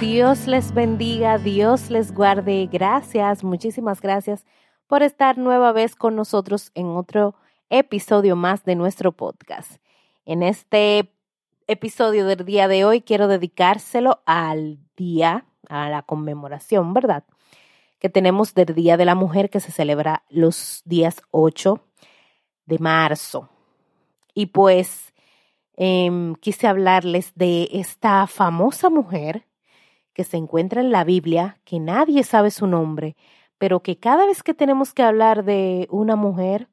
Dios les bendiga, Dios les guarde. Gracias, muchísimas gracias por estar nueva vez con nosotros en otro episodio más de nuestro podcast. En este episodio del día de hoy quiero dedicárselo al día, a la conmemoración, ¿verdad? Que tenemos del Día de la Mujer que se celebra los días 8 de marzo. Y pues eh, quise hablarles de esta famosa mujer que se encuentra en la Biblia, que nadie sabe su nombre, pero que cada vez que tenemos que hablar de una mujer,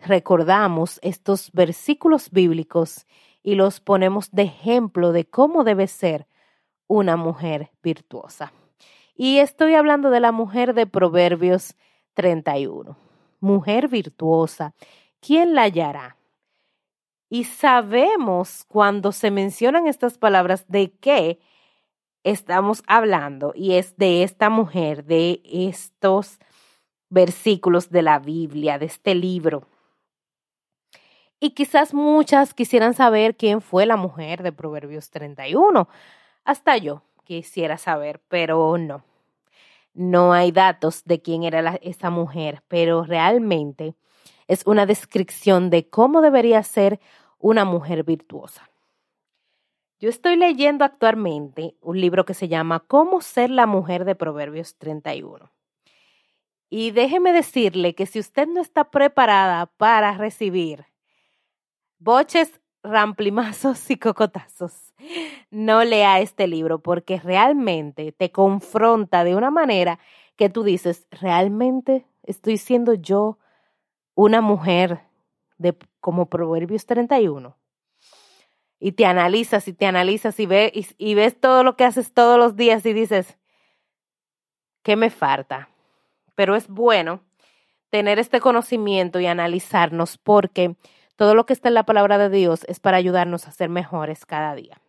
recordamos estos versículos bíblicos y los ponemos de ejemplo de cómo debe ser una mujer virtuosa. Y estoy hablando de la mujer de Proverbios 31. Mujer virtuosa, ¿quién la hallará? Y sabemos cuando se mencionan estas palabras de qué estamos hablando y es de esta mujer, de estos versículos de la Biblia, de este libro. Y quizás muchas quisieran saber quién fue la mujer de Proverbios 31. Hasta yo quisiera saber, pero no. No hay datos de quién era esa mujer, pero realmente es una descripción de cómo debería ser una mujer virtuosa. Yo estoy leyendo actualmente un libro que se llama Cómo ser la mujer de Proverbios 31. Y déjeme decirle que si usted no está preparada para recibir boches, ramplimazos y cocotazos, no lea este libro porque realmente te confronta de una manera que tú dices, realmente estoy siendo yo una mujer de como Proverbios 31 y te analizas y te analizas y, ve, y, ves todo lo que haces todos los días y dices, ¿qué me falta? Pero es bueno tener este conocimiento y analizarnos porque todo lo que está en la palabra de Dios es para ayudarnos a ser mejores cada día.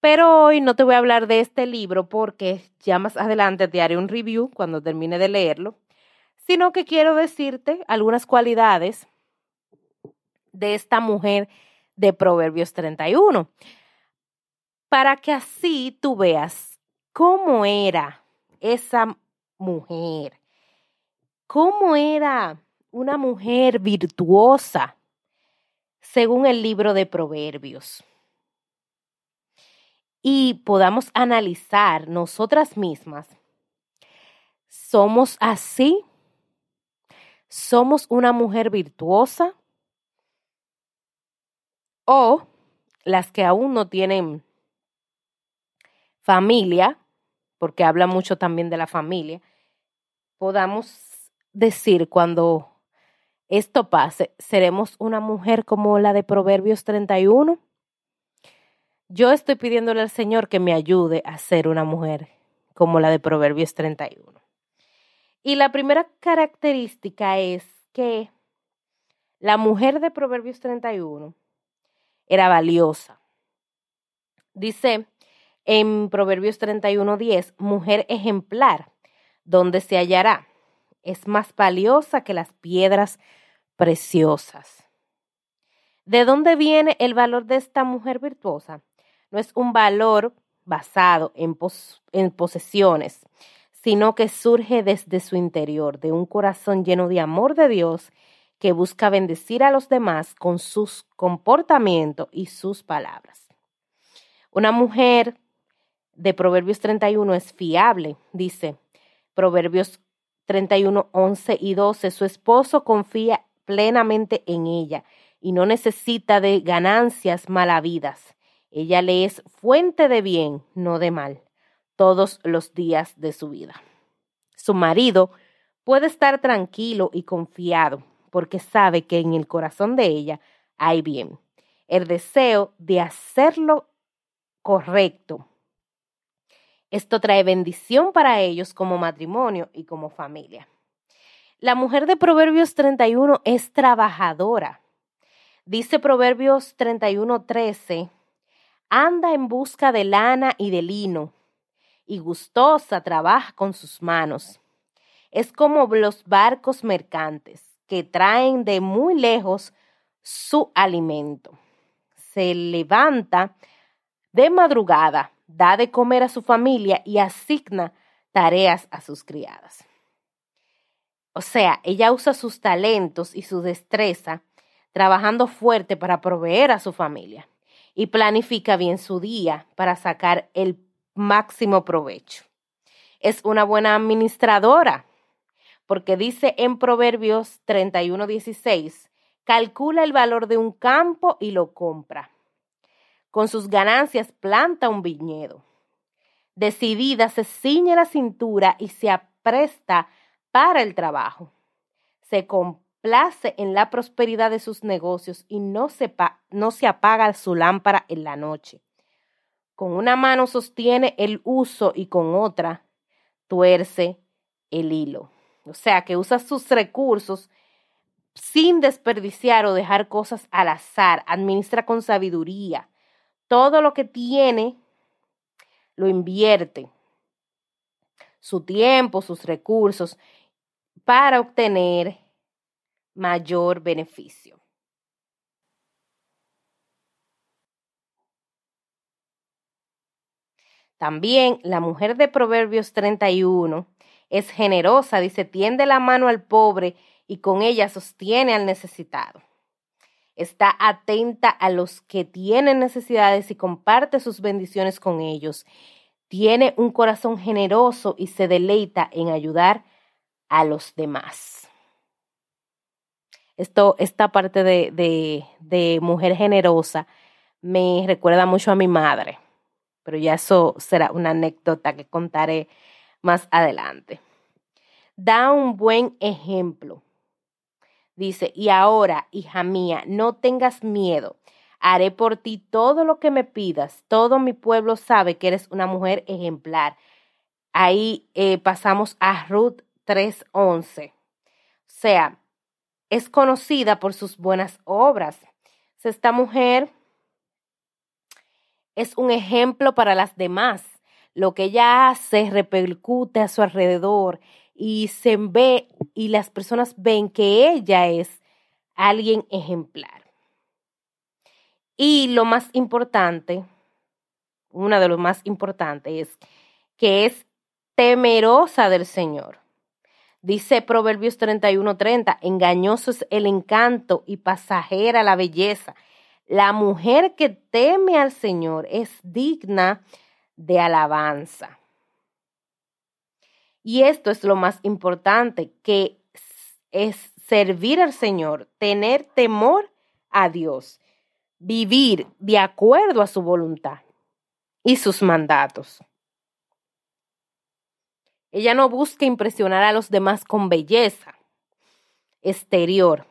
Pero hoy no te voy a hablar de este libro porque ya más adelante te haré un review cuando termine de leerlo, sino que quiero decirte algunas cualidades de esta mujer de Proverbios 31, para que así tú veas cómo era esa mujer, cómo era una mujer virtuosa, según el libro de Proverbios. Y podamos analizar nosotras mismas, ¿somos así? ¿Somos una mujer virtuosa? O las que aún no tienen familia, porque habla mucho también de la familia, podamos decir cuando esto pase, ¿seremos una mujer como la de Proverbios 31? Yo estoy pidiéndole al Señor que me ayude a ser una mujer como la de Proverbios 31. Y la primera característica es que la mujer de Proverbios 31 era valiosa. Dice en Proverbios 31:10, mujer ejemplar, donde se hallará, es más valiosa que las piedras preciosas. ¿De dónde viene el valor de esta mujer virtuosa? No es un valor basado en, en posesiones, sino que surge desde su interior, de un corazón lleno de amor de Dios que busca bendecir a los demás con sus comportamientos y sus palabras. Una mujer de Proverbios 31 es fiable, dice Proverbios 31, 11 y 12. Su esposo confía plenamente en ella y no necesita de ganancias malavidas. Ella le es fuente de bien, no de mal, todos los días de su vida. Su marido puede estar tranquilo y confiado porque sabe que en el corazón de ella hay bien. El deseo de hacerlo correcto. Esto trae bendición para ellos como matrimonio y como familia. La mujer de Proverbios 31 es trabajadora. Dice Proverbios 31, 13, anda en busca de lana y de lino, y gustosa trabaja con sus manos. Es como los barcos mercantes que traen de muy lejos su alimento. Se levanta de madrugada, da de comer a su familia y asigna tareas a sus criadas. O sea, ella usa sus talentos y su destreza trabajando fuerte para proveer a su familia y planifica bien su día para sacar el máximo provecho. Es una buena administradora porque dice en Proverbios 31:16, calcula el valor de un campo y lo compra. Con sus ganancias planta un viñedo. Decidida se ciñe la cintura y se apresta para el trabajo. Se complace en la prosperidad de sus negocios y no se, no se apaga su lámpara en la noche. Con una mano sostiene el uso y con otra tuerce el hilo. O sea, que usa sus recursos sin desperdiciar o dejar cosas al azar, administra con sabiduría. Todo lo que tiene lo invierte, su tiempo, sus recursos, para obtener mayor beneficio. También la mujer de Proverbios 31 es generosa, dice, tiende la mano al pobre y con ella sostiene al necesitado. Está atenta a los que tienen necesidades y comparte sus bendiciones con ellos. Tiene un corazón generoso y se deleita en ayudar a los demás. Esto, esta parte de, de, de mujer generosa me recuerda mucho a mi madre, pero ya eso será una anécdota que contaré más adelante. Da un buen ejemplo. Dice, y ahora, hija mía, no tengas miedo. Haré por ti todo lo que me pidas. Todo mi pueblo sabe que eres una mujer ejemplar. Ahí eh, pasamos a Ruth 3:11. O sea, es conocida por sus buenas obras. Esta mujer es un ejemplo para las demás. Lo que ella hace repercute a su alrededor y se ve y las personas ven que ella es alguien ejemplar. Y lo más importante, una de los más importantes es que es temerosa del Señor. Dice Proverbios 31:30, engañoso es el encanto y pasajera la belleza. La mujer que teme al Señor es digna de alabanza. Y esto es lo más importante, que es servir al Señor, tener temor a Dios, vivir de acuerdo a su voluntad y sus mandatos. Ella no busca impresionar a los demás con belleza exterior,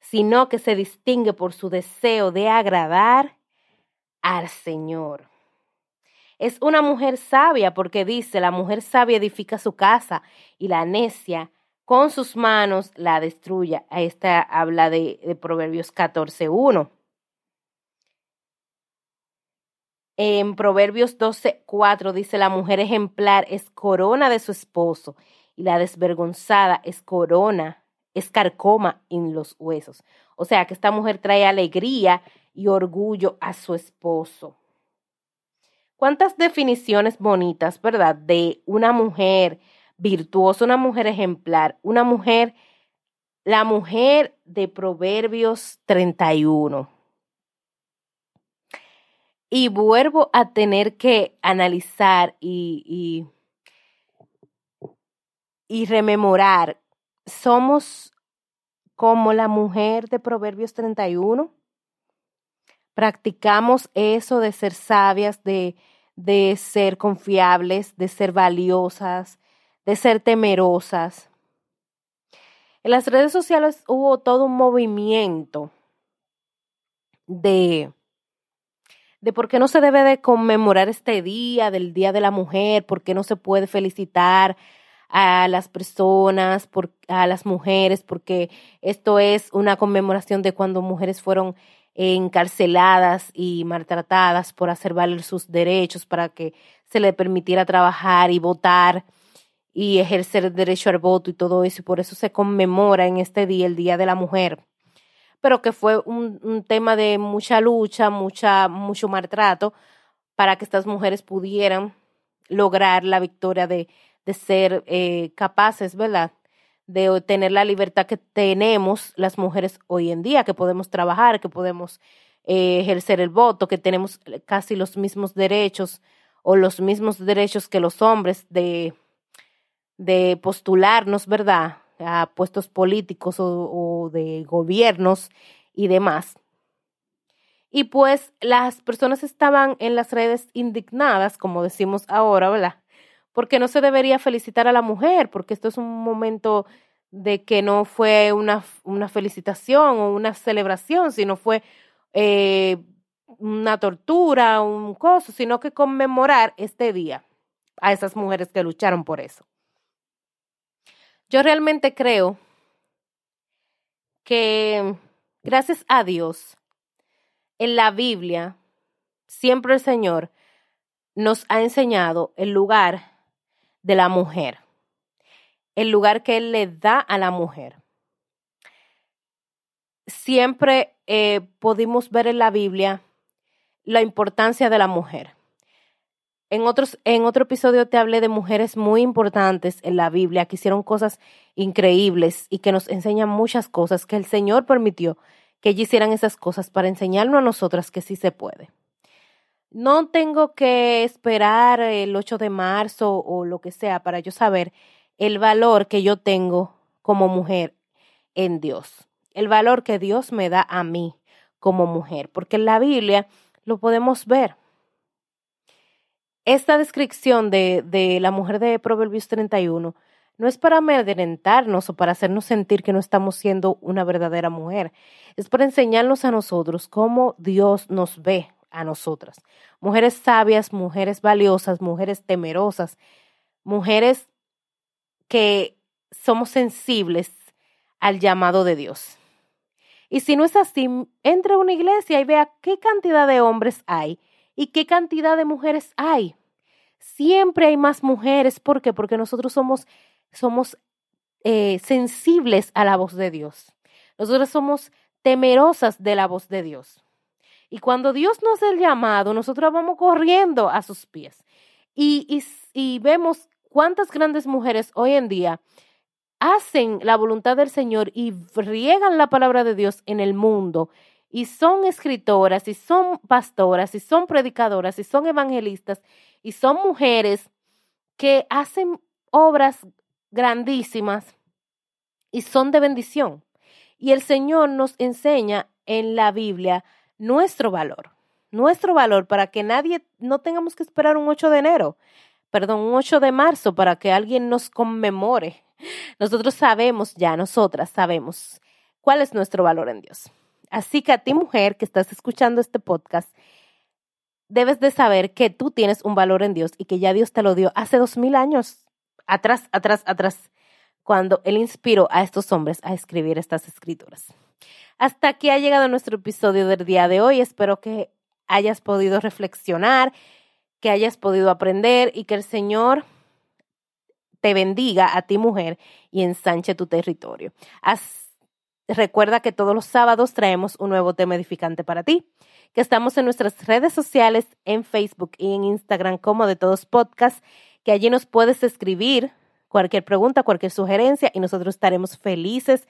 sino que se distingue por su deseo de agradar al Señor. Es una mujer sabia porque dice, la mujer sabia edifica su casa y la necia con sus manos la destruye. Esta habla de, de Proverbios 14.1. En Proverbios 12.4 dice, la mujer ejemplar es corona de su esposo y la desvergonzada es corona, es carcoma en los huesos. O sea que esta mujer trae alegría y orgullo a su esposo. ¿Cuántas definiciones bonitas, verdad? De una mujer virtuosa, una mujer ejemplar, una mujer, la mujer de Proverbios 31. Y vuelvo a tener que analizar y, y, y rememorar, ¿somos como la mujer de Proverbios 31? ¿Practicamos eso de ser sabias, de de ser confiables, de ser valiosas, de ser temerosas. En las redes sociales hubo todo un movimiento de, de por qué no se debe de conmemorar este día, del Día de la Mujer, por qué no se puede felicitar a las personas, por, a las mujeres, porque esto es una conmemoración de cuando mujeres fueron encarceladas y maltratadas por hacer valer sus derechos para que se le permitiera trabajar y votar. y ejercer el derecho al voto y todo eso, y por eso se conmemora en este día, el Día de la Mujer, pero que fue un, un tema de mucha lucha, mucha, mucho maltrato para que estas mujeres pudieran lograr la victoria de, de ser eh, capaces, ¿verdad? De tener la libertad que tenemos las mujeres hoy en día, que podemos trabajar, que podemos eh, ejercer el voto, que tenemos casi los mismos derechos o los mismos derechos que los hombres de, de postularnos, ¿verdad? A puestos políticos o, o de gobiernos y demás. Y pues las personas estaban en las redes indignadas, como decimos ahora, ¿verdad? Porque no se debería felicitar a la mujer, porque esto es un momento de que no fue una, una felicitación o una celebración, sino fue eh, una tortura, un coso, sino que conmemorar este día a esas mujeres que lucharon por eso. Yo realmente creo que gracias a Dios, en la Biblia, siempre el Señor nos ha enseñado el lugar de la mujer, el lugar que Él le da a la mujer. Siempre eh, pudimos ver en la Biblia la importancia de la mujer. En, otros, en otro episodio te hablé de mujeres muy importantes en la Biblia que hicieron cosas increíbles y que nos enseñan muchas cosas que el Señor permitió que ellos hicieran esas cosas para enseñarnos a nosotras que sí se puede. No tengo que esperar el 8 de marzo o lo que sea para yo saber el valor que yo tengo como mujer en Dios, el valor que Dios me da a mí como mujer, porque en la Biblia lo podemos ver. Esta descripción de, de la mujer de Proverbios 31 no es para amedrentarnos o para hacernos sentir que no estamos siendo una verdadera mujer, es para enseñarnos a nosotros cómo Dios nos ve a nosotras. Mujeres sabias, mujeres valiosas, mujeres temerosas, mujeres que somos sensibles al llamado de Dios. Y si no es así, entre a una iglesia y vea qué cantidad de hombres hay y qué cantidad de mujeres hay. Siempre hay más mujeres. ¿Por qué? Porque nosotros somos, somos eh, sensibles a la voz de Dios. Nosotros somos temerosas de la voz de Dios. Y cuando Dios nos el llamado, nosotros vamos corriendo a sus pies. Y, y, y vemos cuántas grandes mujeres hoy en día hacen la voluntad del Señor y riegan la palabra de Dios en el mundo. Y son escritoras, y son pastoras, y son predicadoras, y son evangelistas, y son mujeres que hacen obras grandísimas y son de bendición. Y el Señor nos enseña en la Biblia nuestro valor, nuestro valor para que nadie, no tengamos que esperar un 8 de enero, perdón, un 8 de marzo para que alguien nos conmemore. Nosotros sabemos ya, nosotras sabemos cuál es nuestro valor en Dios. Así que a ti mujer que estás escuchando este podcast, debes de saber que tú tienes un valor en Dios y que ya Dios te lo dio hace dos mil años, atrás, atrás, atrás cuando Él inspiró a estos hombres a escribir estas escrituras. Hasta aquí ha llegado nuestro episodio del día de hoy. Espero que hayas podido reflexionar, que hayas podido aprender y que el Señor te bendiga a ti mujer y ensanche tu territorio. recuerda que todos los sábados traemos un nuevo tema edificante para ti, que estamos en nuestras redes sociales, en Facebook y en Instagram como de todos podcasts, que allí nos puedes escribir cualquier pregunta, cualquier sugerencia y nosotros estaremos felices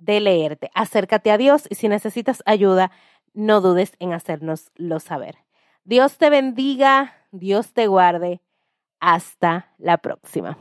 de leerte. Acércate a Dios y si necesitas ayuda, no dudes en hacérnoslo saber. Dios te bendiga, Dios te guarde. Hasta la próxima.